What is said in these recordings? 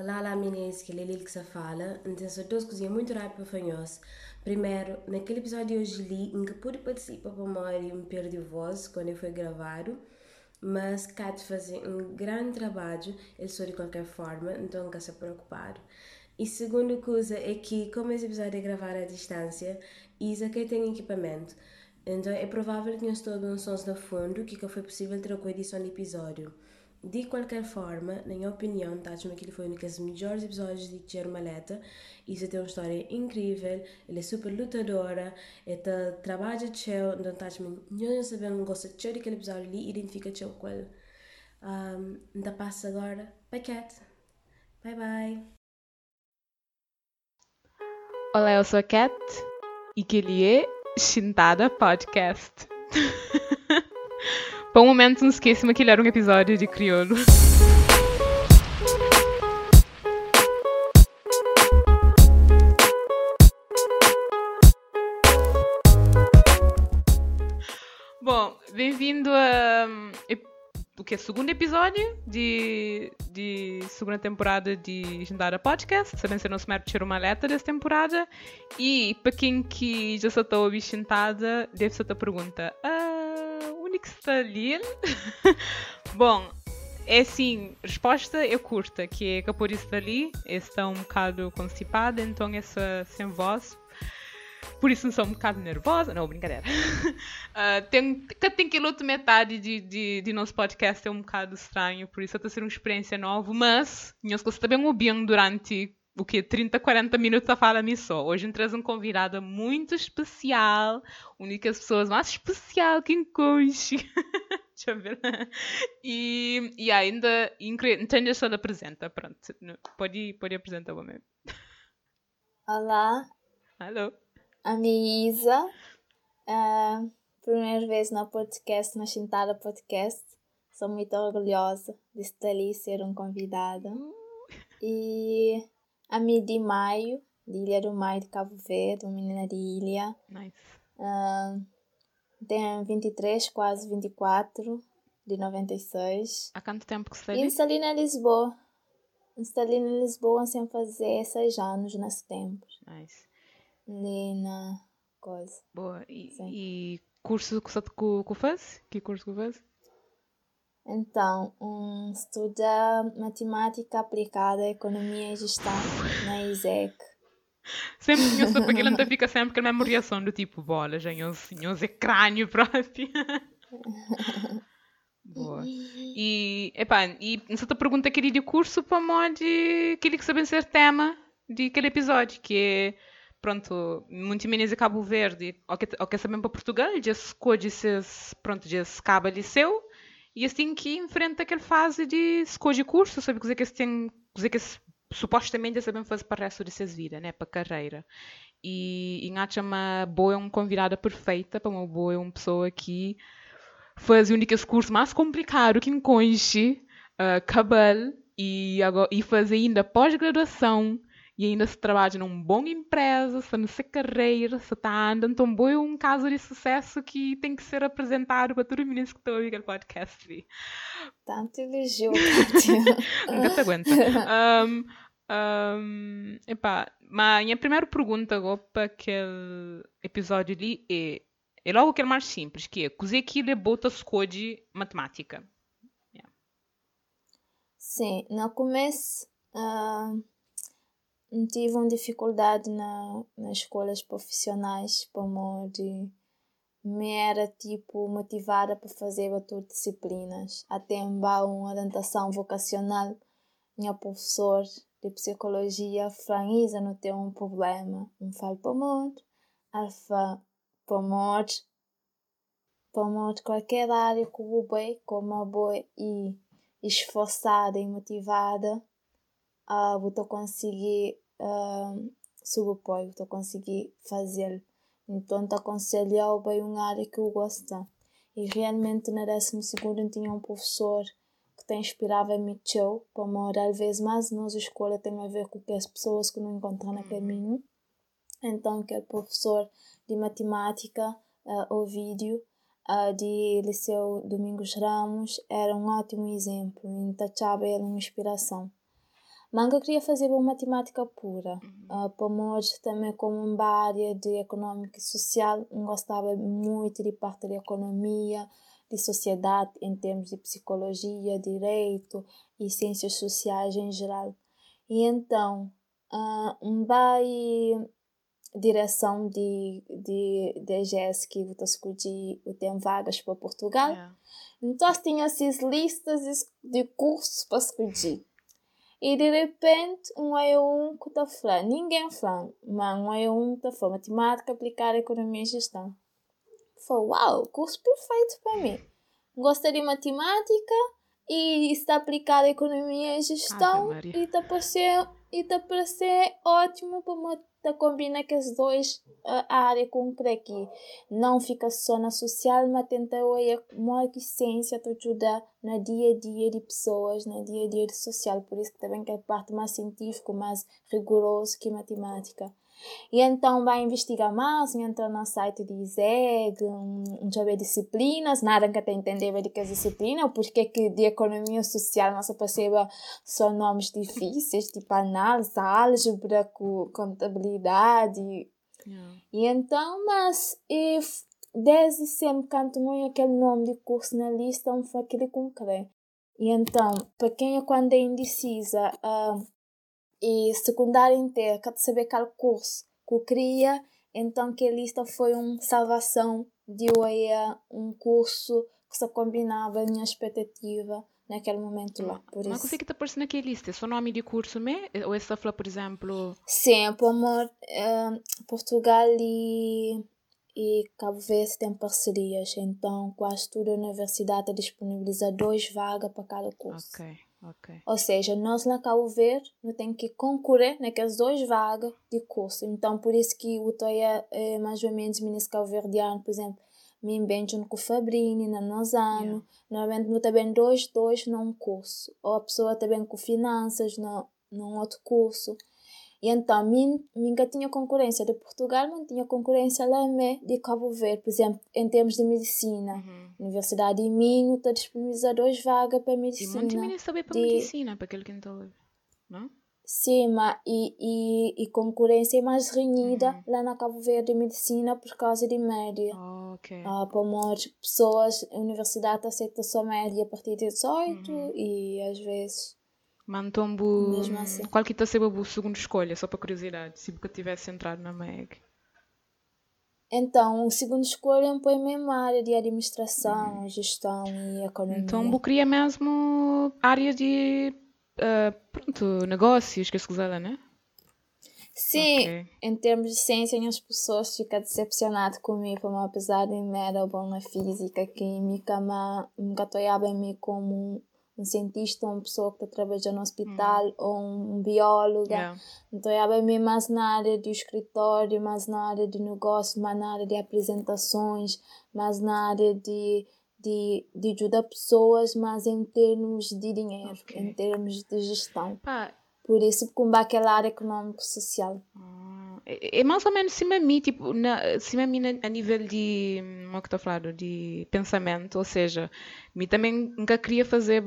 Olá, lá meninas, que é Lili que se fala. Então, são duas coisinhas muito rápidas para fazer. Primeiro, naquele episódio de hoje li, em que pude participar para e me perdi voz quando foi gravado, mas Kat faz um grande trabalho, ele sou de qualquer forma, então nunca se preocupar. E segunda coisa é que, como esse episódio é gravado à distância, Isa que tem equipamento. Então é provável que não estou um sons no fundo que foi possível ter a edição do episódio. De qualquer forma, na minha opinião, Tachma que ele foi um dos melhores episódios de Tchero Maleta. Isso tem uma história incrível, ele é super lutadora, ele trabalha tchau, então Tachma não sabe não gosta de daquele episódio ali, identifica tchau com ele. Um, então passa agora para Cat. Bye bye. Olá, eu sou a Cat e que ele é Shintada Podcast. Por um momento não esqueci-me que ele era um episódio de crioulo. Bom, bem-vindo a o que é segundo episódio de, de segunda temporada de Jandara Podcast. Sabem se eu não se tirar uma letra dessa temporada. E para quem que já está ouvir sentada, deve ser a pergunta: ah, está ali? Bom, é assim, resposta é curta, que é que por isso dali, está um bocado constipada, então essa sem voz por isso não sou um bocado nervosa. Não, brincadeira. uh, tem, tem que outra metade de, de, de, nosso podcast é um bocado estranho, por isso está a ser uma experiência nova, mas nós também ouvindo durante o que 30, 40 minutos a falar me só. Hoje traz um convidado muito especial, única das pessoas mais especial que enconche. Deixa eu ver. E, e ainda, já só apresenta, pronto. Pode, pode apresentar o meu. Olá. Alô a minha Isa. Uh, primeira vez no podcast, na Chintada Podcast. Sou muito orgulhosa de estar ali ser um convidado. E a minha de Maio, de Ilha do Maio de Cabo Verde, uma menina de ilha. Nice. Uh, tem 23, quase 24, de 96. Há quanto tempo que você está ali? E ali na Lisboa. Ali na Lisboa sem fazer seis anos nesse tempo. Nice ali na coisa. Boa. E, e curso que, que, que faz? Que curso que faz? Então, um, estuda matemática aplicada à economia e gestão na ISEC. Sempre que eu sou porque ele não fica sempre com a mesma reação do tipo, bola, já eu é crânio próprio. Boa. E, epá, e essa tua pergunta queria de curso para mod aquele que sabe ser tema de aquele episódio, que é pronto, muito menos a Cabo Verde, ou que, ou que sabem para Portugal, já se pronto, já se acaba liceu, e assim que enfrenta aquela fase de escolha curso, sabe, coisa que se tem, coisa que se, supostamente sabem fazer para o resto de suas vidas, né, para a carreira. E, e acha uma boa é uma convidada perfeita para uma boa é uma pessoa que faz o único curso mais complicado que enconche, uh, cabelo, e, agora, e faz ainda pós-graduação e ainda se trabalha num bom empresa, se se carreira, se está andando tão bom, é um caso de sucesso que tem que ser apresentado para todos os meninos que estão a ouvir aquele podcast. Tanto elogio, Nunca te aguenta. Um, um, epá, mas a minha primeira pergunta agora para aquele episódio ali é, é logo aquele mais simples, que é, cozer aquilo é bota escolhe matemática. Yeah. Sim, no começo... Uh tive dificuldade na, nas escolas profissionais, como de me era tipo motivada para fazer outras disciplinas. Até uma orientação vocacional, minha professor de psicologia frangiza não tem um problema. Não falo para muito, alfa para muito, para muito qualquer área que eu bem, como boa e esforçada e motivada uh, vou conseguir uh, sobrepor, vou conseguir fazer. Então, te aconselho bem uma área que eu gosto. E realmente, na 12 eu tinha um professor que te inspirava em mim, para morar vezes mais nossa escola tem a ver com que as pessoas que não encontram no caminho. Então, que é professor de matemática, uh, o vídeo, uh, de Liceu Domingos Ramos, era um ótimo exemplo. Então, era uma inspiração. Manga queria fazer uma matemática pura. Uhum. Uh, para nós, também como uma área de econômica e social, gostava muito de parte da economia, de sociedade em termos de psicologia, direito e ciências sociais em geral. E então, uh, um vai direção de, de, de EGS que eu escolhi tem vagas para Portugal. Yeah. Então, tinha essas listas de cursos para escolher. E de repente, um é um que está falando, ninguém fala, mas um é um que está falando matemática aplicada economia e gestão. Falei, uau, curso perfeito para mim. Gosto de matemática e está aplicada economia e gestão ah, e está para ser e está para ser combina que as dois a área com que não fica só na social mas tenta olhar que ciência te ajuda no dia a dia de pessoas no dia a dia de social. Por isso que também que é parte mais científica mais rigoroso que matemática e então vai investigar mais, entra no site de ISEG, ver disciplinas, nada que até entender de que é disciplina, porque que de economia social não se perceba só nomes difíceis, tipo análise, álgebra, contabilidade. Yeah. E então, mas e, desde sempre canto muito aquele nome de curso na lista, um foi aquele concreto. E então, para quem é quando é indecisa, uh, e secundária inteira, quer saber qual curso que eu queria, então que a lista foi uma salvação de eu um curso que se combinava a minha expectativa naquele momento lá. Por Mas isso. que te aparece naquela lista? É só nome de curso mesmo? Ou essa fala, por exemplo? Sim, por amor, uh, Portugal e, e Cabo Verde têm parcerias, então quase toda a universidade disponibiliza dois vagas para cada curso. Ok. Okay. Ou seja, nós na Cabo Verde não tem que concorrer naquelas duas vagas de curso. Então, por isso que o Toya é mais ou menos ministro cabo verdiano, por exemplo, me benjo com o Fabrini, na Nozano, yeah. normalmente não também dois, dois num curso. Ou a pessoa também com finanças no, num outro curso. E então, nunca tinha concorrência de Portugal, não tinha concorrência lá de Cabo Verde, por exemplo, em termos de medicina. Uhum. Universidade de Minho está disponibilizando duas vagas para medicina. E muito menos saber para de... medicina, para aquele que não está não? Sim, mas e, e, e concorrência é mais renhida uhum. lá na Cabo Verde de medicina por causa de média. Oh. Ah, para muitas pessoas, a universidade aceita só média a partir de 18 uhum. e às vezes Mantombo. Assim. Qual que está ser a segunda escolha, só para curiosidade, se nunca tivesse entrado na MEG? Então, o segundo escolha põe mesmo a área de administração, uhum. gestão e economia. Então, eu queria mesmo área de uh, pronto, negócios, que se quiser, né? Sim, okay. em termos de ciência, as pessoas ficam decepcionadas comigo, apesar de me era bom na física, química, mas nunca estou bem como um cientista, uma pessoa que está trabalhando no hospital mm. ou um biólogo. Yeah. Então, é bem mais na área de escritório, mais na área de negócio, mais na área de apresentações, mais na área de, de, de ajudar pessoas, mas em termos de dinheiro, okay. em termos de gestão. Ah. Por isso, como aquela área econômico-social. Ah é, mais ou menos cima de mim, tipo, na, cima de mim a nível de, como é que estou a falar, de pensamento, ou seja, mim também nunca queria fazer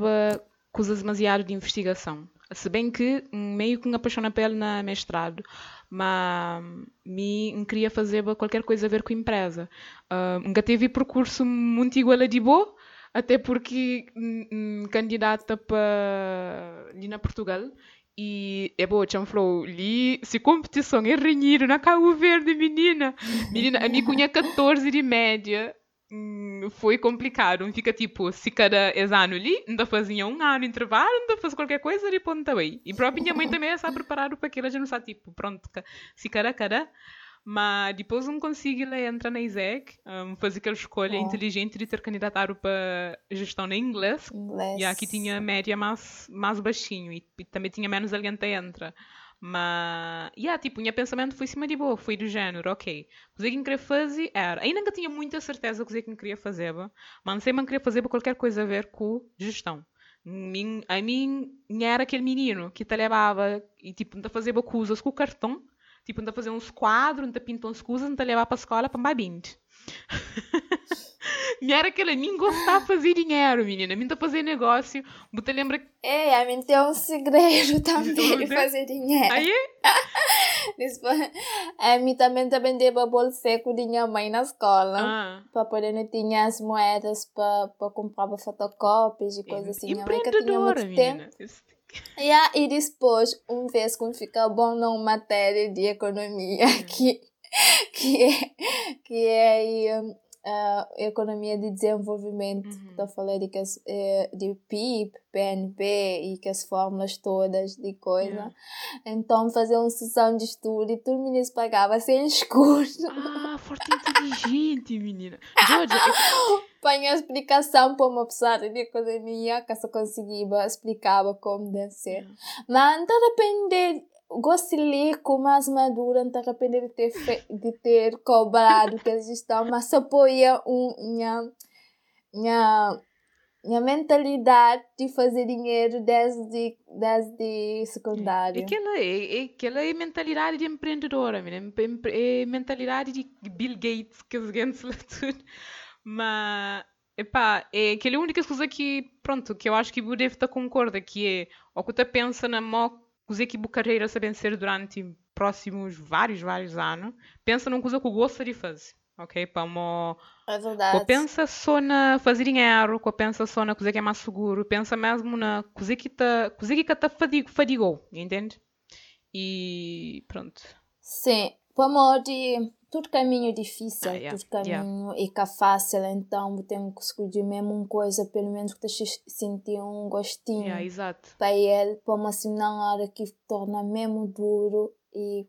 coisas demasiado de investigação. Se bem que meio que me apaixona pela na mestrado, mas me queria fazer qualquer coisa a ver com a empresa. Uh, nunca teve percurso muito igual a de boa, até porque um, candidata para ali na Portugal e é boa, Chan falou, li, se competição é renhido na Cabo Verde, menina. Menina, a mim cunha 14 de média. Hum, foi complicado. Fica tipo, se cada ano ali, ainda fazia um ano intervalo, ainda fazia qualquer coisa e ponto bem. E própria minha mãe também está preparada para aquilo, gente não sabe, tipo, pronto, se cada, cada mas depois não consegui lá entrar na ISEC, um, fazer aquela escolha oh. inteligente de ter candidatado para gestão em inglês. inglês. E aqui tinha média mais, mais baixinho e, e também tinha menos alguém que entra. Mas, yeah, tipo, o meu pensamento foi cima de boa, foi do género, ok. O que eu queria fazer era, ainda que tinha muita certeza do que eu queria fazer, mas não sei, mas queria fazer qualquer coisa a ver com gestão. A mim, era aquele menino que te levava e, tipo, a fazer coisas com o cartão Tipo, anda a fazer uns quadros, anda a pintar umas coisas, anda a levar para a escola para babinte. Me era aquela, nem gostava de fazer dinheiro, menina. Me tá fazer negócio. Você lembra? É, a mim tem um segredo também de fazer dinheiro. Aí? a mim também também dei bolo seco de minha mãe na escola. Ah. Para poder não tinha as moedas para comprar fotocópias e coisas assim. Minha mãe que tinha muito menina. Tempo. Yeah, e depois, um vez que fica bom numa matéria de economia, que, que é, que é uh, economia de desenvolvimento, uhum. estou falando de, que eh, de PIB, PNB e que as fórmulas todas de coisa. Yeah. Então, fazer uma sessão de estudo e todo mundo pagava sem escuro. Ah, forte inteligente, menina. Georgia, Põe a explicação para uma pessoa de economia que só conseguia explicar como deve ser. Mas não depende gosto de ler com mais madura, não arrepender de ter, fe... de ter cobrado que eles estão, mas apoia um, minha, minha, minha mentalidade de fazer dinheiro desde, desde secundário. Aquela é, aquela é mentalidade de empreendedora, é, é mentalidade de Bill Gates, que ganham tudo. Mas, epá, é aquela única coisa que, pronto, que eu acho que o deve estar concorda, que é, o que tu pensa na moca coisa que carreira sabem ser durante próximos vários, vários anos, pensa numa coisa que eu gosto de fazer. Ok? Para mo... É verdade. Ou pensa só na fazer dinheiro, ou pensa só na coisa que é mais seguro, pensa mesmo na coisa que está coisa que tá fadig, fadigou, entende? E pronto. Sim, para de tudo caminho difícil, ah, yeah. tudo caminho yeah. e é fácil, então tem que escolher mesmo uma coisa, pelo menos que te sentir um gostinho yeah, exato. para ele, para uma hora que torna mesmo duro e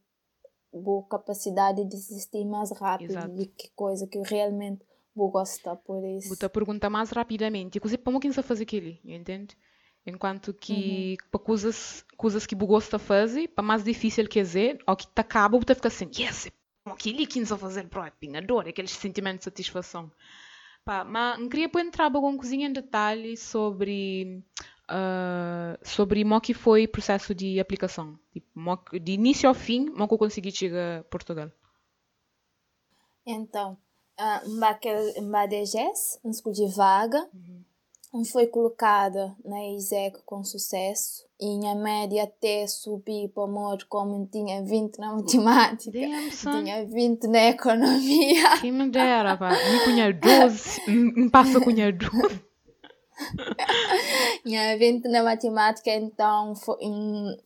boa capacidade de desistir mais rápido exato. de que coisa que realmente vou gostar por isso. Vou te perguntar mais rapidamente, inclusive para quem sabe fazer aquilo, entende? Enquanto que uhum. para coisas, coisas que você gosta de fazer, para mais difícil que é, ao que te acaba, você fica assim, yes, aquele que nos a fazer para adoro aqueles sentimentos de satisfação. Pá, mas queria entrar com cozinha em detalhe sobre uh, sobre como que foi o processo de aplicação. Tipo, de início ao fim, como que eu consegui chegar a Portugal. Então, uh, em Badejes, escolhi vaga. Uhum foi colocada na ISEC com sucesso e a média até subi para amor como tinha 20 na matemática, Damn, tinha 20 na economia. Quem me dera, pá. Me cunha 12, me passa cunha 12. tinha 20 na matemática, então foi, em,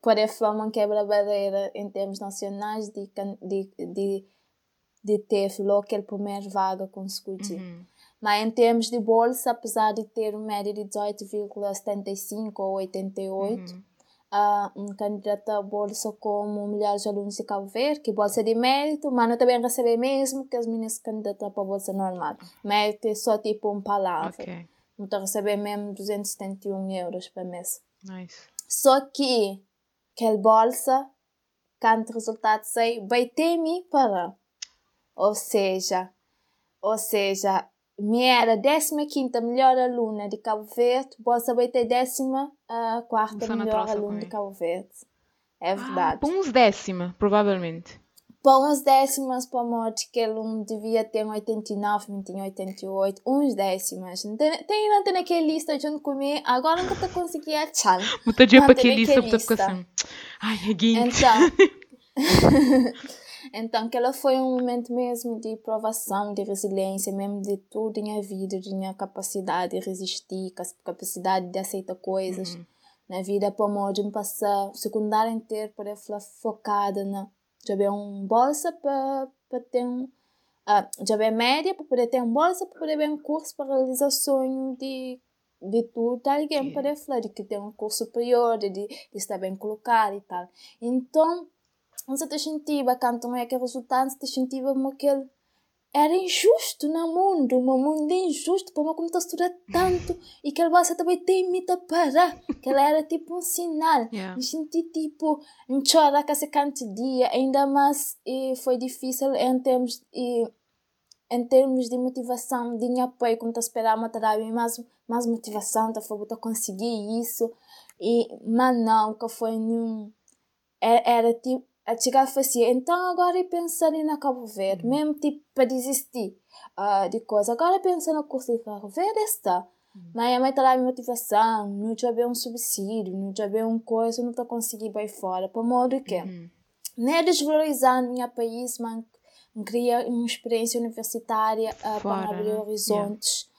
para falar uma quebra-barreira em termos nacionais de, de, de, de ter logo aquele primeiro vaga consecutiva. Uhum. Mas em termos de bolsa, apesar de ter uma média de 18,75 ou 88, uhum. uh, um candidato a bolsa como melhores alunos de Cabo Verde, que bolsa de mérito, mas não também receber mesmo que as meninas candidatas para a bolsa normal. Mérito é só tipo uma palavra. Okay. Não está a receber mesmo 271 euros por mês. Nice. Só que aquela bolsa, quando o resultado sai, vai ter me para. Ou seja, ou seja, me era 15 melhor aluna de Cabo Verde, posso vai ter 14 uh, melhor aluna de Cabo Verde. É ah, verdade. Ah, uns décima, provavelmente. Para uns décimas para a morte, que ele não devia ter 89, não tinha 88, uns décimas. Tem, não tem naquela lista junto comigo, agora nunca te consegui achar. Muita dia para aquela lista, porque ficar assim, ai, é Então, Então, aquela foi um momento mesmo de provação, de resiliência, mesmo de tudo em a vida, de minha capacidade de resistir, capacidade de aceitar coisas uhum. na vida, para modo de passar o secundário inteiro para falar focada na já ver um bolsa para ter um uh, já ver média para poder ter um bolsa para poder ver um curso para realizar o sonho de de tudo alguém okay. para falar de que tem um curso superior de, de estar bem colocado e tal então você te sentiva quando não é que resultado te sentiva como aquele era injusto no mundo, um mundo injusto, para uma como estudar tanto e que ela também tem medo parar, que ela era tipo um sinal. Yeah. Me senti tipo, me chora com esse canto dia, ainda mais e foi difícil em termos e em termos de motivação, de apoio, como estou esperando matar mais mais motivação, tá foi conseguir isso e mas não, que foi nenhum era, era tipo a chegar e assim, então agora eu pensar em Cabo Verde, mesmo tipo para desistir uh, de coisa. Agora pensa no curso de Cabo Verde está. Mas a mãe está lá a motivação, não já um subsídio, não já uma coisa, não está conseguindo ir fora. Para modo que, uhum. não é desvalorizando o meu país, mas queria uma experiência universitária uh, para abrir horizontes. Yeah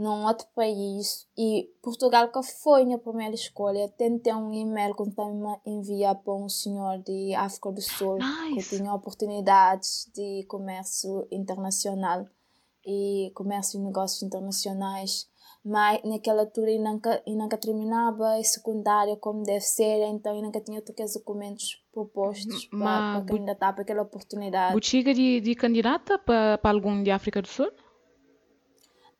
num outro país e Portugal que foi minha primeira escolha tentei um e-mail que me enviar para um senhor de África do Sul nice. que tinha oportunidades de comércio internacional e comércio e negócios internacionais mas naquela altura eu nunca, eu nunca terminava a secundária como deve ser, então eu nunca tinha todos os documentos propostos para, para candidatar para aquela oportunidade. Botiga de, de candidata para, para algum de África do Sul?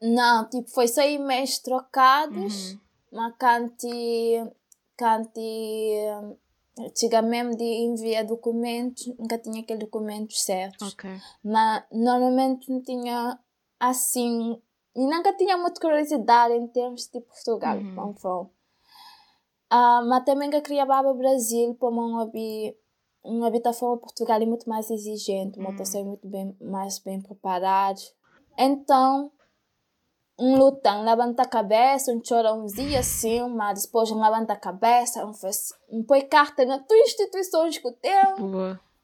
Não, tipo, foi só e-mails trocados, uhum. mas canti, canti, chega mesmo de enviar documentos, nunca tinha aqueles documentos certos. Okay. Mas normalmente não tinha assim, e nunca tinha muita curiosidade em termos de Portugal, uhum. como Uh, mas também que queria para o Brasil, para uma, uma habitação Portugal é muito mais exigente, uma pessoa muito bem, mais bem preparada. Então, um lutão levanta a cabeça, um dias assim, mas depois um levanta a cabeça, um faz, um põe carta na tua instituição que tem,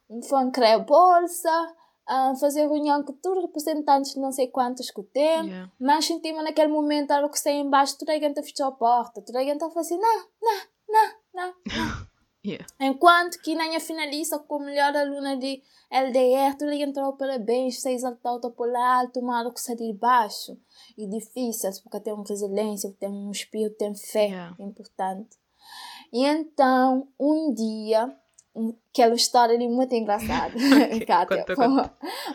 um fã criar bolsa, um fazer reunião com todos os representantes não sei quantos que tem, yeah. mas sentimos naquele momento, algo que está embaixo, toda a gente fechou a porta, toda a gente fala assim, não, não, não, não, não. Yeah. Enquanto que nem a finalista como melhor aluna de LDR, tu lhe entrou parabéns, seis alto por alto, tomado que sair baixo. E difícil, porque tem resiliência, tem um espírito, tem fé, yeah. importante. E então, um dia, aquela história ali muito engraçada, okay, Kátia.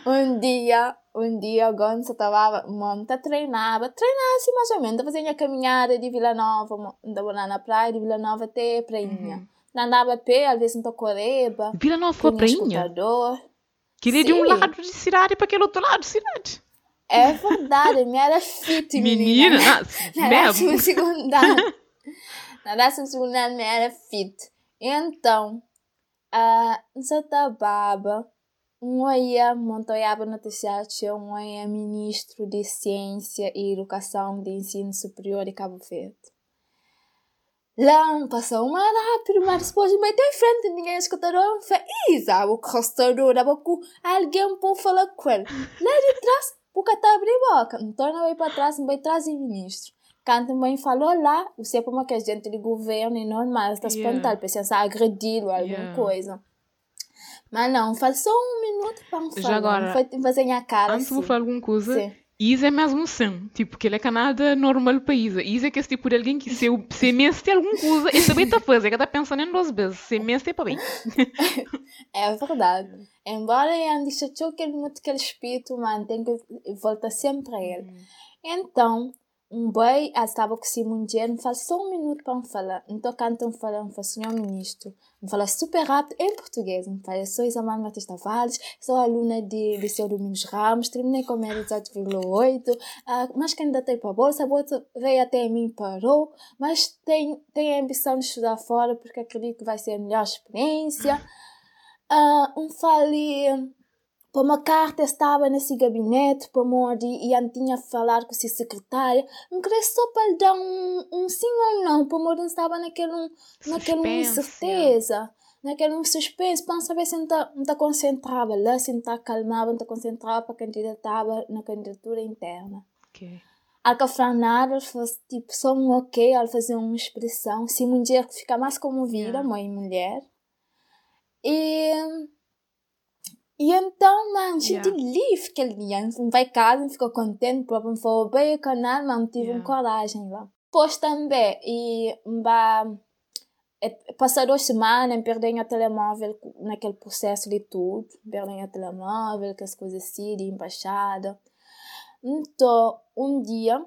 Um dia, um dia, o Gonça estava muito treinava, treinava assim mais ou menos, fazia a caminhada de Vila Nova, lá na praia de Vila Nova até Prainha. Uhum a pé, às vezes em Tocoreba. Vila Nova foi prainha? Queria Sim. de um lado de cidade para aquele outro lado de cidade. É verdade, minha era fit, menina. Menina, na décima segunda Na décima segunda minha era fit. Então, uh, em Santa Baba, um ia, montoiava noticiário, tinha um ministro de Ciência e Educação de Ensino Superior de Cabo Verde. Lá passou uma rápido, mas depois meio em frente, ninguém escutou. E sabe o restaurante, alguém pode falar com ele. Lá de trás, porque está abrir boca. Então não vai para trás, não vai trazer ministro. Quando também falou lá, você é uma que a gente de governo é normal, está yeah. espontâneo, pensar agredir ou alguma yeah. coisa. Mas não, faz só um minuto para falar. Já agora, foi fazer a cara. Antes assim. de falar alguma coisa, Sim. Isa é mesmo sim, tipo, que ele é canada normal para Isa. Isa é que é tipo de alguém que se, se mesmo tem alguma coisa, ele também está a fazer, que está pensando em duas vezes, se mesmo tem para bem. é verdade. Embora eu ande chateou que ele muito aquele espírito, mas tem que voltar sempre a ele. Uhum. Então, um boy estava com Dier, me fala só um minuto para me falar. Então, cantam falando, me fala, senhor ministro, me fala super rápido em português. Me fala, sou Isamar Matheus Tavares, sou aluna de Liceu Domingos Ramos, terminei com média 18,8, uh, mas candidatei para a bolsa, a bolsa veio até mim, parou, mas tenho, tenho a ambição de estudar fora porque acredito que vai ser a melhor experiência. Uh, um fale para uma carta estava nesse gabinete, para onde e tinha falar com a não queria só para lhe dar um, um sim ou não, para onde estava naquele, naquele incerteza, naquele um suspense, para saber se não está concentrada lá, se não está calmada, não está concentrada para candidatar na candidatura interna. Okay. Al nada, fosse tipo só um ok, ao fazer uma expressão, se um dia fica mais comovida, yeah. mãe e mulher. E e então, mano, gente yeah. livre aquele dia. Não vai casa, ficou contente, próprio foi bem o canal, mas tive yeah. coragem lá. Depois também, e bah, passar duas semanas, perder o telemóvel naquele processo de tudo. Perder o telemóvel, que as coisas assim, de embaixada. Então, um dia,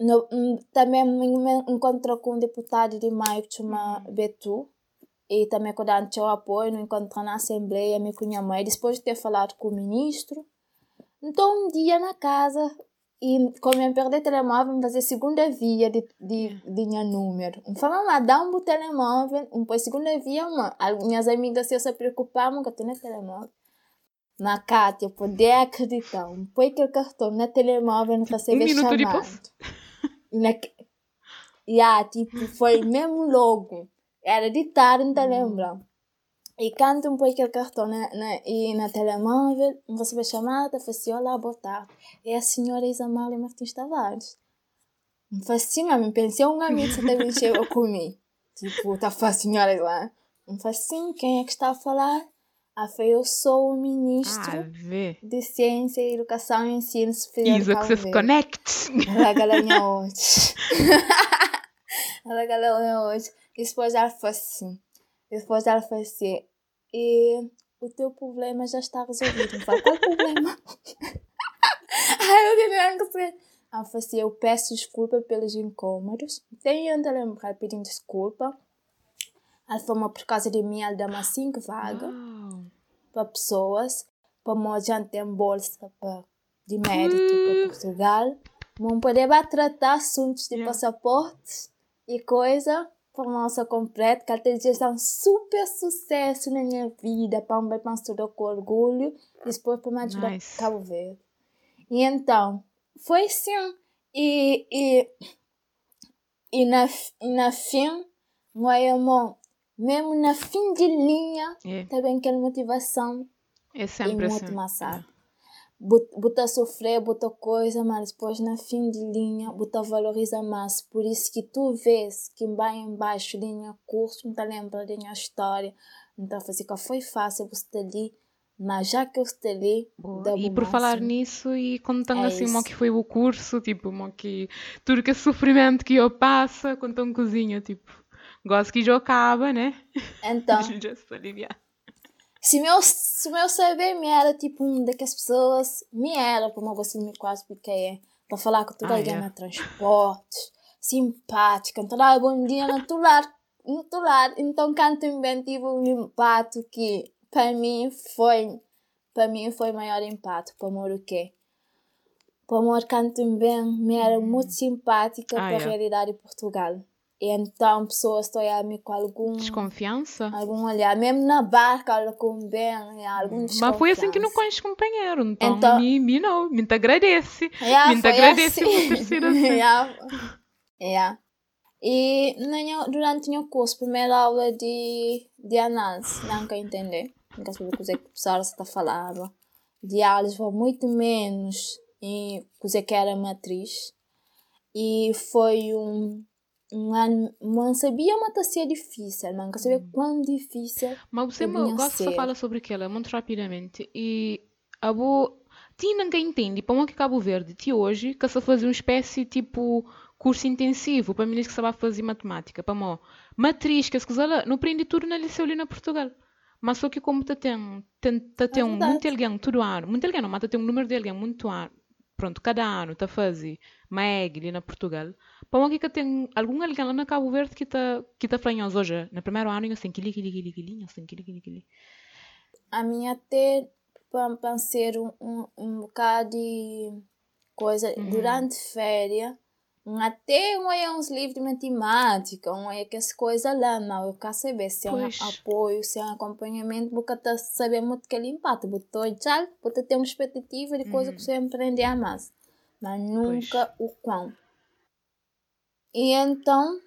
no, também me encontrei com um deputado de Maio que chama uhum. Betu e também quando eu apoio no encontro na Assembleia, me com minha mãe, depois de ter falado com o ministro. Então, um dia na casa, E como eu perdi o telemóvel, fazer segunda via de, de, de minha número. Um fala lá, dá um telemóvel, um põe segunda via, uma. Minhas amigas se preocupavam que eu tenho telemóvel. Na Cátia, poder acreditar, um põe aquele cartão na telemóvel, não fazer um minuto chamado. depois. Na, yeah, tipo, foi mesmo logo. Era de tarde, não te lembra? E quando um põe aquele cartão na, na, e na telemóvel, recebe a chamada, fala assim, olá, boa tarde. É a senhora Isamália Martins Tavares. Me assim, mas pensei um amigo que também chegou comigo. Tipo, tá falando, senhora lá. Me assim, quem é que está a falar? Ah, foi eu sou o ministro Ah, de Ciência, Educação e Ensino Superior de que você se conecte. Ela galinha hoje. Ela galinha hoje. E depois ela falou assim. Depois ela falou assim. E o teu problema já está resolvido. Falei, qual o problema? Aí eu disse, não sei. Ela falou assim, eu peço desculpa pelos incômodos. Tenho de lembrar pedindo desculpa. Ela falou, por causa de mim, ela dá-me cinco vagas para pessoas, para uma gente ter bolsa pra, de mérito para Portugal. Vão poder tratar assuntos de Yeah. passaportes e coisa nossa completa, que até dias é um super sucesso na minha vida, para um bem estudar com orgulho, e depois para me ajudar Nice. Cabo Verde. E então, foi assim. E, e, e, na, e na fim, meu irmão, mesmo na fim de linha, É, também aquela motivação é e sempre muito assim. Buta sofrer, buta coisa, mas depois na fim de linha, buta valoriza mais. Por isso que tu vês que vai embaixo de minha curso, não tá lembrando da minha história, não tá fazendo que foi fácil você ali, mas já que eu estou ali, E o por falar máximo. nisso, e contando É assim, isso. que foi o curso, tipo, mo que tudo que é sofrimento que eu passo, contando cozinha, tipo, gosto que já acaba, né? Então, já se aliviar. Se meu, se meu saber me era tipo um daquelas pessoas, me era, como você me quase piquei, para falar que tu Ah, vai yeah. ganhar transportes, simpática, então dá bom dia teu lar. Então, quando também tive um impacto que para mim foi, para mim foi o maior impacto, para amor o quê? Para amor quando também me era muito simpática Ah, para a yeah. realidade de Portugal. E então, pessoas estão a me com algum Desconfiança? algum olhar, mesmo na barca, olha com bem, algum Mas foi assim que não desconfiança. conheces companheiro, então, Então- me, me não, me te agradece. Yeah, me te agradece assim. por ter sido assim. yeah. Yeah. E nenhum, durante o curso, primeira aula de, de análise, quer entender, nunca sabia o que que a professora está falando. De foi muito menos e o que era matriz. E foi um, ano, não sabia mas ser difícil, não sabia quão difícil Mas você Eu me gosta de falar sobre aquela muito rapidamente. E a bo... Ti ninguém entende, para uma que Cabo Verde, ti hoje, que se fazer uma espécie tipo curso intensivo para meninos que sabem fazer matemática. Para mim, matriz, que se quiser, não aprende tudo na liceu ali na Portugal. Mas só que como te tem, tem, te tem verdade. muito alguém todo ano, muito alguém não, mas te tem um número de alguém muito ano, pronto, cada ano está a fazer MEG ali na Portugal. Para uma que tem algum alguém lá na Cabo Verde que está que tá falando hoje, no primeiro ano, assim, quili, quili, quili, quili, assim, quili, quili, quili. a minha até para ser um, um, um bocado de coisa Uhum. durante férias até um é uns livros de matemática um é que as coisas lá não eu quero saber se é um Pois. apoio se é um acompanhamento porque tá saber muito que ele impacta botou já botou ter uma expectativa de coisa Uhum. que você aprender a mais mas nunca o quão e então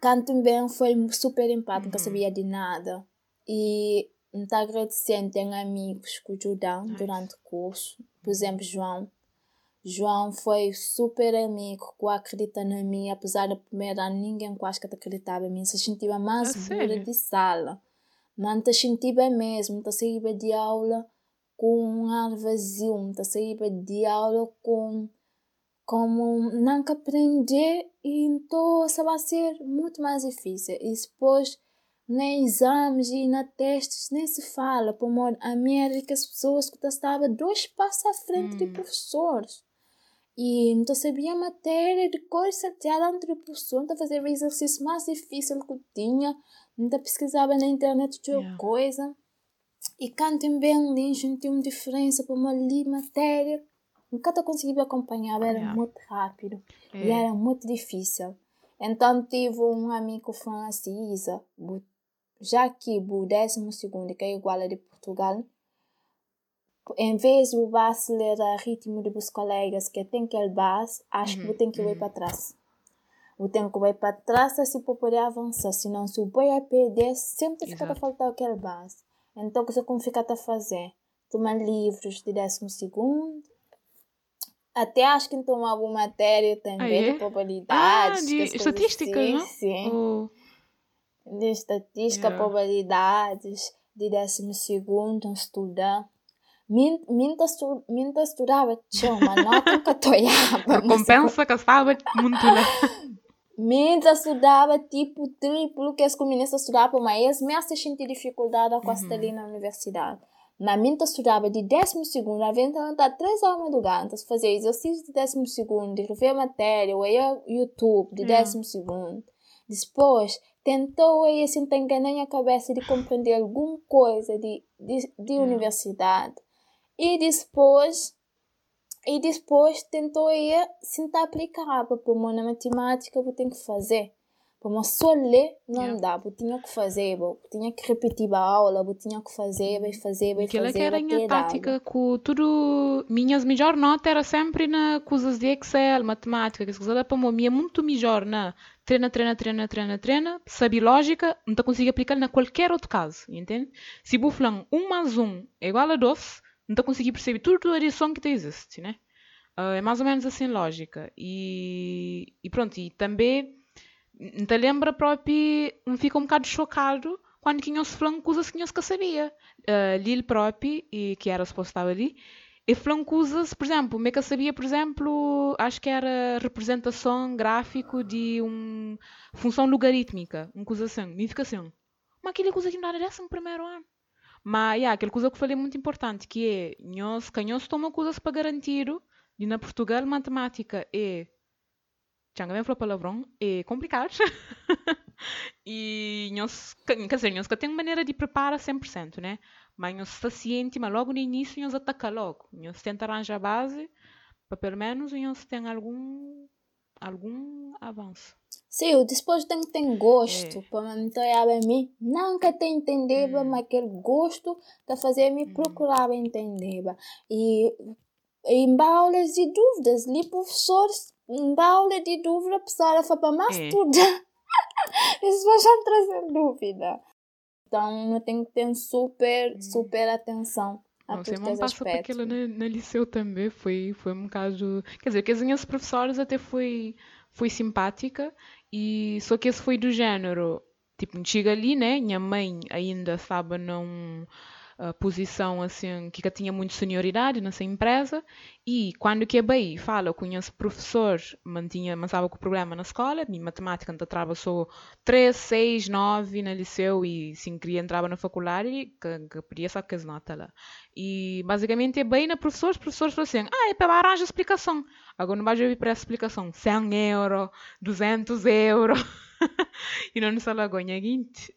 Canto também foi super impacto, Uhum. sabia de nada. E muito agradecendo, tenho amigos que ajudam durante o curso. Por exemplo, João. João foi super amigo que acredita na mim, apesar da primeira ano ninguém quase que acreditava em mim. Se sentia mais A burra de sala. Mas te sentia mesmo, te saía de aula com um ar vazio, te saía de aula com como não que aprender e então isso vai ser muito mais difícil. E depois, nem exames e na testes, nem se fala. Por amor, a que as pessoas que estavam dois passos à frente de Hum. professores. E então sabia matéria de coisa já entre professor, então fazia o exercício mais difícil que eu tinha, então pesquisava na internet de Yeah. coisa. E quando também li, senti uma diferença para uma li matéria nunca conseguia acompanhar, era Yeah. muito rápido e É. era muito difícil. Então tive um amigo bu- já que o décimo segundo que é igual a de Portugal, em vez de o acelerar o ritmo dos colegas que tem que ir base, acho que Uhum, vou ter que ir uhum. para trás. Vou ter que ir para trás assim para poder avançar, senão se o a perder, sempre fica a faltar aquele base. Então, o que você como fica a fazer? Tomar livros de décimo segundo, até acho que tomar alguma matéria também Ah, é? de probabilidades. Ah, de estatística, assim, não? Sim, Oh, de estatística, Yeah. probabilidades, de décimo segundo, estudar. Min- Minta, estu, minta estudava, tchau, mas não com catoiaba. recompensa que estava muito lá. Minta estudava tipo triplo que as comunistas estudavam, mas me senti dificuldade com Uhum. ali na universidade. Na minta estudava de décimo segundo, a venda não tá três horas de madrugada, fazer exercício de décimo segundo, de rever matéria, ou YouTube de décimo segundo. Depois, tentou aí assim, tem ganhar a cabeça de compreender alguma coisa de, de, de Yeah. universidade. E depois, e depois tentou aí sentar aplicar, porque na matemática eu tenho que fazer. Para só ler não Yeah. dá, eu tinha que fazer, eu tinha que repetir a aula, eu tinha que fazer, vai fazer, vai Aquela que fazer, era a minha tática, com tudo. Minhas melhor nota era sempre na coisas de Excel, matemática, que quiser para mim, é muito melhor na treina, treina, treina, treina, treina, sabe lógica, não consigo aplicar na qualquer outro caso, entende? Se falar 1 mais 1 é igual a 2, te consigo perceber tudo a adição que te existe, né? Ah, é mais ou menos assim lógica. E, e pronto, e também te lembra próprio, me fica um bocado chocado quando tinham se falando coisas que não se sabia. Uh, Lil próprio, e que era suposto estar ali, e falando coisas, por exemplo, me que sabia, por exemplo, acho que era representação gráfico de uma função logarítmica, uma coisa assim, me fica assim, mas aquela coisa que não era dessa no primeiro ano. Mas, yeah, aquela coisa que eu falei muito importante, que é, nós, que nós toma coisas para garantir, e na Portugal, matemática é, já não falar palavrão, é complicado. e nós, quer dizer, nós que tem maneira de preparar 100%, né? Mas nós está ciente, mas logo no início nós ataca logo. Nós tenta arranjar a base, para pelo menos nós tem algum, algum avanço. Sim, eu depois tenho que ter gosto, É. para olhar a mim, nunca te entender, Hum. mas aquele gosto de fazer me procurar entender. E em aulas de dúvidas, li professores, em aula de dúvida, a pessoa fala para mais É. estudar. Eles vão já trazer dúvida. Então, eu tenho que ter super, super atenção a Não, Simão esses passa por aquilo na, na liceu também, foi, foi um bocado... Quer dizer, que as minhas professoras até foi, foi simpática, e só que esse foi do género, tipo, chega ali, né, minha mãe ainda estava numa ah, posição, assim, que tinha muito senioridade nessa empresa, e quando que é bem, fala, eu conheço professor, mantinha, mas estava com problema na escola, minha matemática ainda entrava só 3, 6, 9 na liceu, e sim, queria entrar na faculdade, que, que podia que as notas lá. E basicamente é bem na professores, professores falam assim, ah, é para arranjar explicação. Agora não vais ouvir para essa explicação, 100 euro, 200 euro. e não só lagonha seguinte,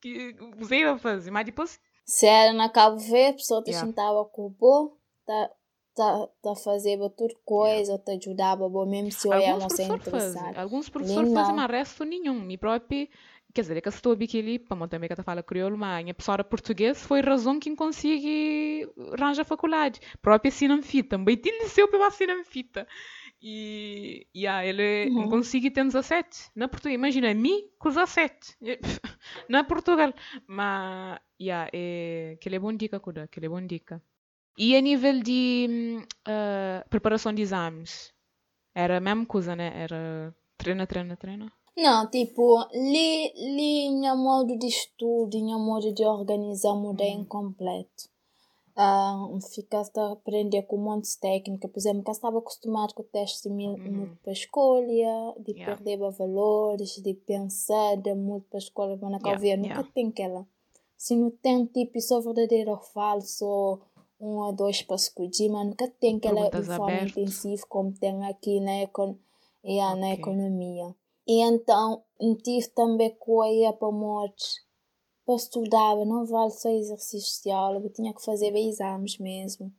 que você vai fazer, mas depois, Se era na Cabo Verde, a pessoa te Yeah. sentava com o bom, tá, tá, tá fazendo tudo coisa, te ajudava, bom, mesmo se eu ia não ser fazem, interessado. alguns professores fazem, mas resto nenhum. Me próprio, quer dizer, é que eu estou aqui, para mim também que eu falo crioulo, mas a minha professora português foi a razão que consegui arranjar a faculdade. Próprio assina fita, também tem liceu para fita. E, e ah, ele Uhum. consegui ter 17 na Portugal. Imagina, mim com 17 na Portugal. Mas, yeah, é, que é bom dica, Kuda, que é bom dica. E a nível de hum, ah, preparação de exames, era a mesma coisa, né? Era treina, treina, treina. Não, tipo, li, li minha modo de estudo, minha modo de organizar mudei Uhum. incompleto. Ah, ficaste a aprender com montes de técnica, por exemplo, que estava acostumado com testes de mil- Uhum. múltipla escolha, de Yeah. perder valores, de pensar de múltipla escolha, mas na Yeah, yeah, nunca yeah. tem aquela. Se não tem tipo só verdadeiro ou falso, um ou dois para escolher, mas nunca tem aquela forma intensiva como tem aqui na, econ yeah, na Ok. economia. E então, tive também coisa para mortes. Para estudar, não vale só exercícios de aula, eu tinha que fazer bem exames mesmo.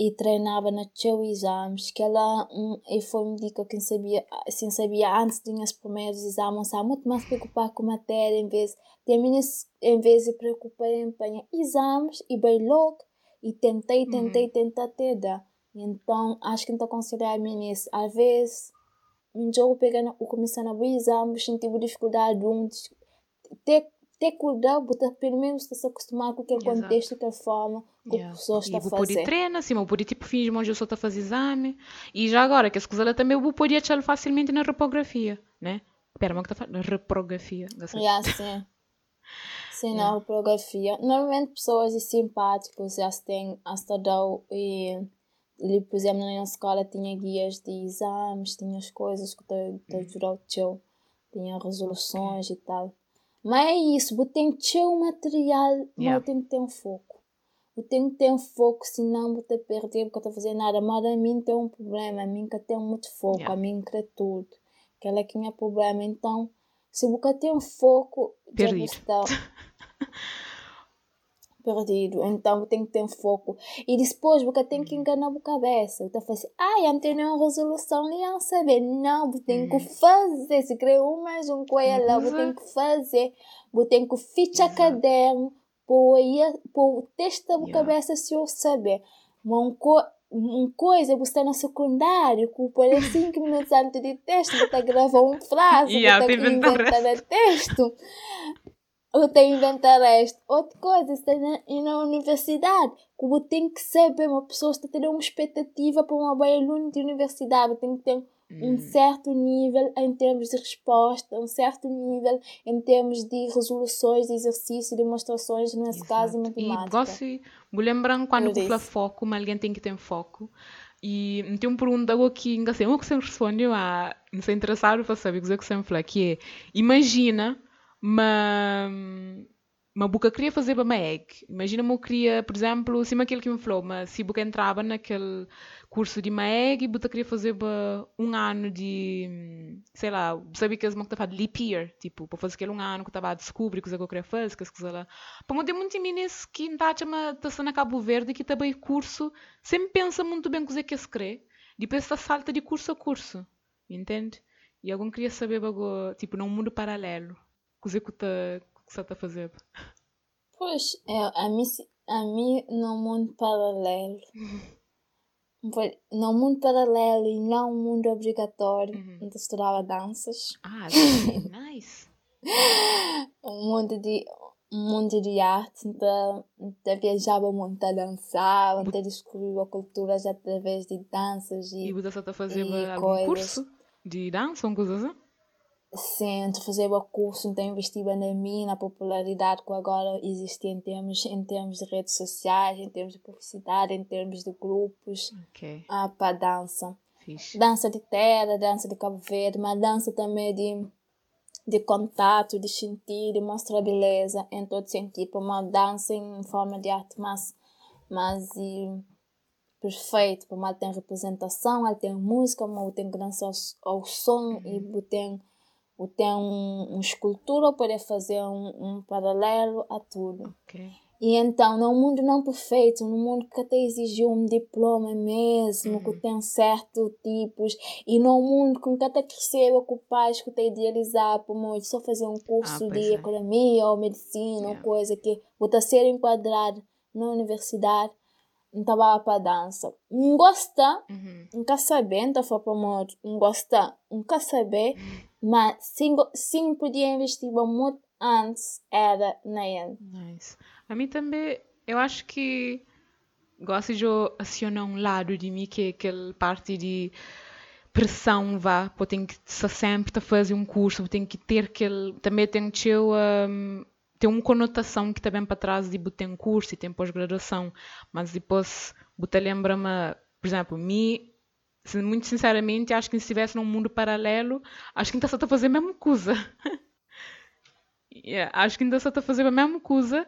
E treinava nos seus exames, que ela um, e foi me dica quem sabia, assim sabia antes de os primeiros exames, estava muito mais preocupado com a matéria em vez de em vez de preocupar em exames e bem logo e tentei, tentei, uhum. tentei até dar. Então, acho que não estou considerar nisso. Às vezes, um jogo pegando o começando a ver exames, senti dificuldade um, ter ter cuidado, botar pelo menos se acostumar com aquele contexto, aquela forma que yeah. a pessoa está a fazer. E vou poder treinar, sim, vou poder tipo fingir onde eu só estou a fazer exame. E já agora, que as coisas também eu vou poder achar facilmente na repografia, né? Espera, mas que está falando? Reprografia. Yeah, sim. sim, yeah. na reprografia. Normalmente pessoas simpáticas já têm estudado e ali, por exemplo, na nossa escola tinha guias de exames, tinha as coisas que te, ajudam o teu, tinha resoluções e tal. Mas é isso, você tem que ter o material, yeah. mas tem que ter um foco. Você tem que ter um foco, senão você perder porque está fazendo nada. Mas a mim tem um problema, a mim que tem muito foco, yeah. a mim quer tudo. Aquela que é problema. Então, se você tem um foco, Perdido. já está. perdido. Então tem que ter foco. E depois você tem que enganar a cabeça. Você fala assim, ai, ah, não tem nenhuma resolução, nem saber. Não, você tem que uhum. fazer. Se criou mais um coelho lá, você tem que fazer. Você tem que fichar caderno, pôr o texto da cabeça se eu saber. Uma, co uma coisa, você está no secundário, com por 5 minutos antes de texto, você está gravando uma frase, yeah, você está inventando texto ou tem inventar esta. Outra coisa, está na, na universidade, como tem que saber, uma pessoa está tendo uma expectativa para uma boa aluna de universidade, tem que ter um hum. certo nível em termos de resposta, um certo nível em termos de resoluções, de exercício, demonstrações, nesse Exato. caso, em matemática. E gosto, me lembram quando fala foco, mas alguém tem que ter foco. E tem uma pergunta aqui, sei, o que você respondeu a, não sei, interessado para saber o que você falou, que é, imagina mas uma boca queria fazer para uma egg. Imagina-me eu queria, por exemplo, cima aquele que me falou, mas se boca entrava naquele curso de uma e boca queria fazer para um ano de, sei lá, sabe que eles vão estar de leap year, tipo, para fazer aquele um ano que estava a descobrir coisa que eu queria fazer, que coisa lá. Para mudar muito em mim nesse que está a taça na Cabo Verde que também curso, sempre pensa muito bem coisa que se crê, depois está salta de curso a curso, entende? E algum queria saber, tipo, num mundo paralelo coisa que você está a fazer? Pois, é, a mim, a mim no mundo paralelo, no mundo paralelo e não mundo obrigatório, uhum. onde estudava danças. Ah, nice! um mundo de um mundo de arte, então, então viajava muito a dançar, então descobriu a cultura através de danças e E você está a fazer algum curso de dança, uma coisa assim? Sinto fazer o curso, então investiva na mim, na popularidade que agora existe em termos, em termos de redes sociais, em termos de publicidade, em termos de grupos okay. ah, para dança. Fixe. Dança de terra, dança de Cabo Verde, mas dança também de, de contato, de sentir, de mostrar beleza em todo sentido. Uma dança em forma de arte mas mas e, perfeito, ela tem representação, ela tem música, ela tem dança ao, ao som uhum. e tem ou tem um, uma escultura para fazer um, um, paralelo a tudo. Okay. E então, num mundo não perfeito, num mundo que até exigiu um diploma mesmo, uhum. que tem certos tipos, e num mundo que até cresceu com pais que te idealizar para muito, só fazer um curso ah, de é. economia ou medicina, yeah. ou coisa que vou ser enquadrado na universidade, então vai para dança. Não gosta, uhum. não quer saber, então foi para morte, não gosta, não quer saber. Mas sim, sim podia investir muito antes era na. Nice. A mim também, eu acho que gosto de acionar um lado de mim que é aquele parte de pressão vá, porque tem que sempre fazer um curso, tem que ter aquele, também tem que ter, um, ter uma conotação que também para trás de ter um curso e tem pós-graduação, mas depois, você lembra-me, por exemplo, mim muito sinceramente, acho que se estivesse num mundo paralelo, acho que ainda só está a fazer a mesma coisa. yeah, acho que ainda só está a fazer a mesma coisa.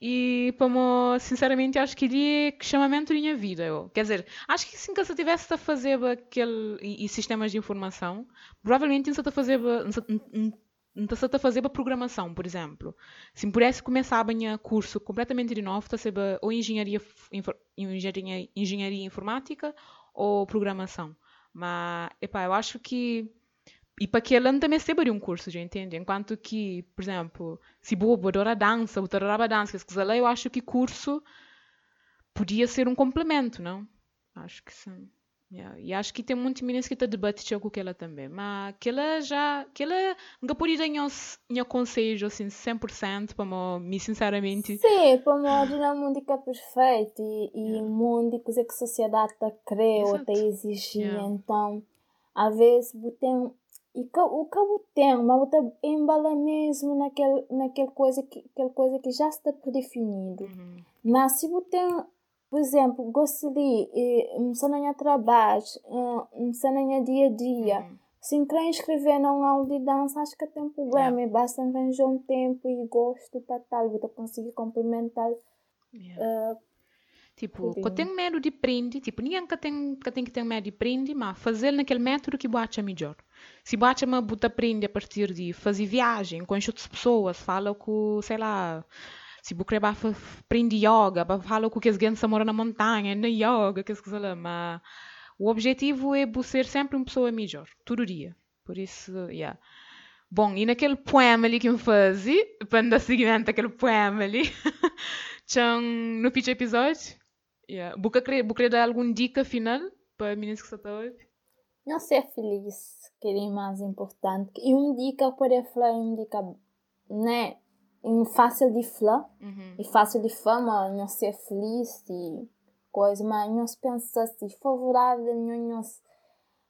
E, como, sinceramente, acho que iria que chamamento minha vida. Eu. Quer dizer, acho que se eu tivesse a fazer aquele. E, e, sistemas de informação, provavelmente não a fazer. Não não está a fazer para programação, por exemplo. Se me pudesse começar a curso completamente de novo, está a ou engenharia, engenharia, engenharia informática ou programação. Mas, epá, eu acho que e para que ela também saiba um curso, já entende? Enquanto que, por exemplo, se bobo adora dança, ou adorava dança, se eu acho que curso podia ser um complemento, não? Acho que sim. Yeah. E acho que tem muito meninas que está debate com ela também. Mas que ela já. que ela nunca pode dar conselho assim 100% para mim, sinceramente. Sim, para mim não é mundo que é perfeito e, e yeah. mundo que a sociedade está a querer ou está exigir. Yeah. Então, às vezes, tem. E o que eu tenho, mas eu embala mesmo naquele, naquela coisa que, aquela coisa que já está predefinido. Uhum. Mas se você tem por exemplo, gostaria, se não trabalho, não dia a dia, uhum. se quer inscrever num aula de dança, acho que tem problema. Yeah. Basta arranjar um tempo e gosto para tal, para conseguir complementar. Yeah. Uh, Tipo, eu tenho medo de prender, tipo, ninguém que tem, que tem que ter medo de prender, mas fazer naquele método que bate melhor. Se bate uma buta prende a partir de fazer viagem com outras pessoas, fala com, sei lá, se você quer aprender yoga, para falar com que as gente mora na montanha, na yoga, que se lá, mas o objetivo é ser sempre uma pessoa melhor, todo dia. Por isso, yeah. Bom, e naquele poema ali que eu faz, para dar seguimento àquele poema ali, tinha no pitch episódio, yeah. Você quer dar alguma dica final para meninas que estão hoje? Não ser feliz, que é mais importante. E uma dica, pode falar, uma dica, né? Fácil de falar uhum. e fácil de fama não ser feliz e coisa mas nós pensa assim favorável nós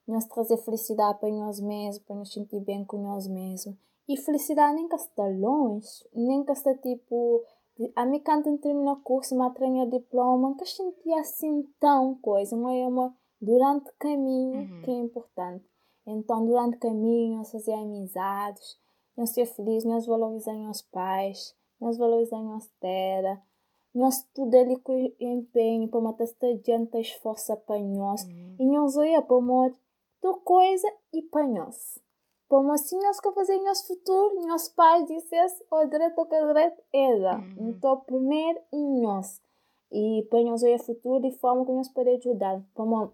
nós trazer felicidade para nós mesmos para nos sentir bem com nós mesmos e felicidade nem que está longe nem que está tipo a mim quando termina o curso mas tenho diploma que senti assim tão coisa não é uma durante o caminho uhum. que é importante então durante o caminho fazer amizades nós ser felizes, nós valorizamos os pais, nós valorizamos a terra, nós tudo ali com empenho para matar esta gente esforça para nós uhum. e nós olha para o do coisa e para nós. Como assim nós que fazer nosso futuro, nossos pais dissessem o direito que o direito era. Uhum. Então primeiro em nós. E para nós olhar o futuro de forma que nós podemos ajudar. Como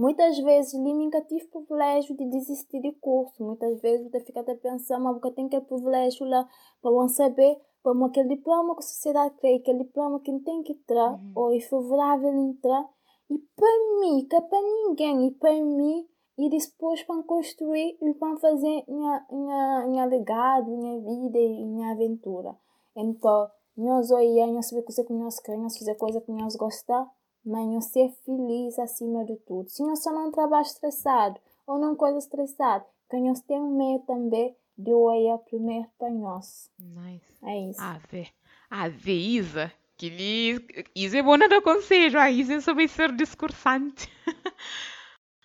Muitas vezes Liminga tive o privilégio de desistir de curso. Muitas vezes você fica até pensando, mas você tem aquele privilégio lá para não saber como aquele diploma que a sociedade crê, aquele diploma que tem que entrar, uhum. ou é favorável entrar. E para mim, que é para ninguém, e para mim, e depois para construir e para fazer minha, minha, minha legado, minha vida e minha aventura. Então, nós olhamos, nós saber coisa que nós queremos, fazer coisa que nós gostamos Manhã ser feliz acima de tudo. Se só não trabalha estressado ou não coisa estressado, que nós temos medo também de olhar primeiro para nós. Nice. É isso. A ver. A ver, Isa. Que Isa é boa no conselho. A Isa é sobre ser discursante.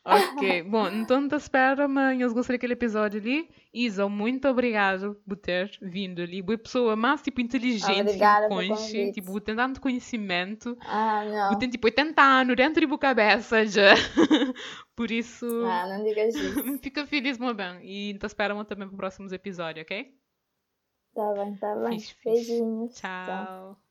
Ok, bom, então te espero, mas eu gostei daquele episódio ali. Isa, muito obrigado por ter vindo ali. Boa pessoa mais tipo inteligente, Obrigada consciente, tipo, tem tanto conhecimento. Ah, não. Tem tipo 80 anos dentro de cabeça já. por isso. Ah, não digas isso. Fica feliz, meu bem. E te espero também para os próximos episódios, ok? Tá bem, tá bem. Beijinhos. Tchau. Tchau.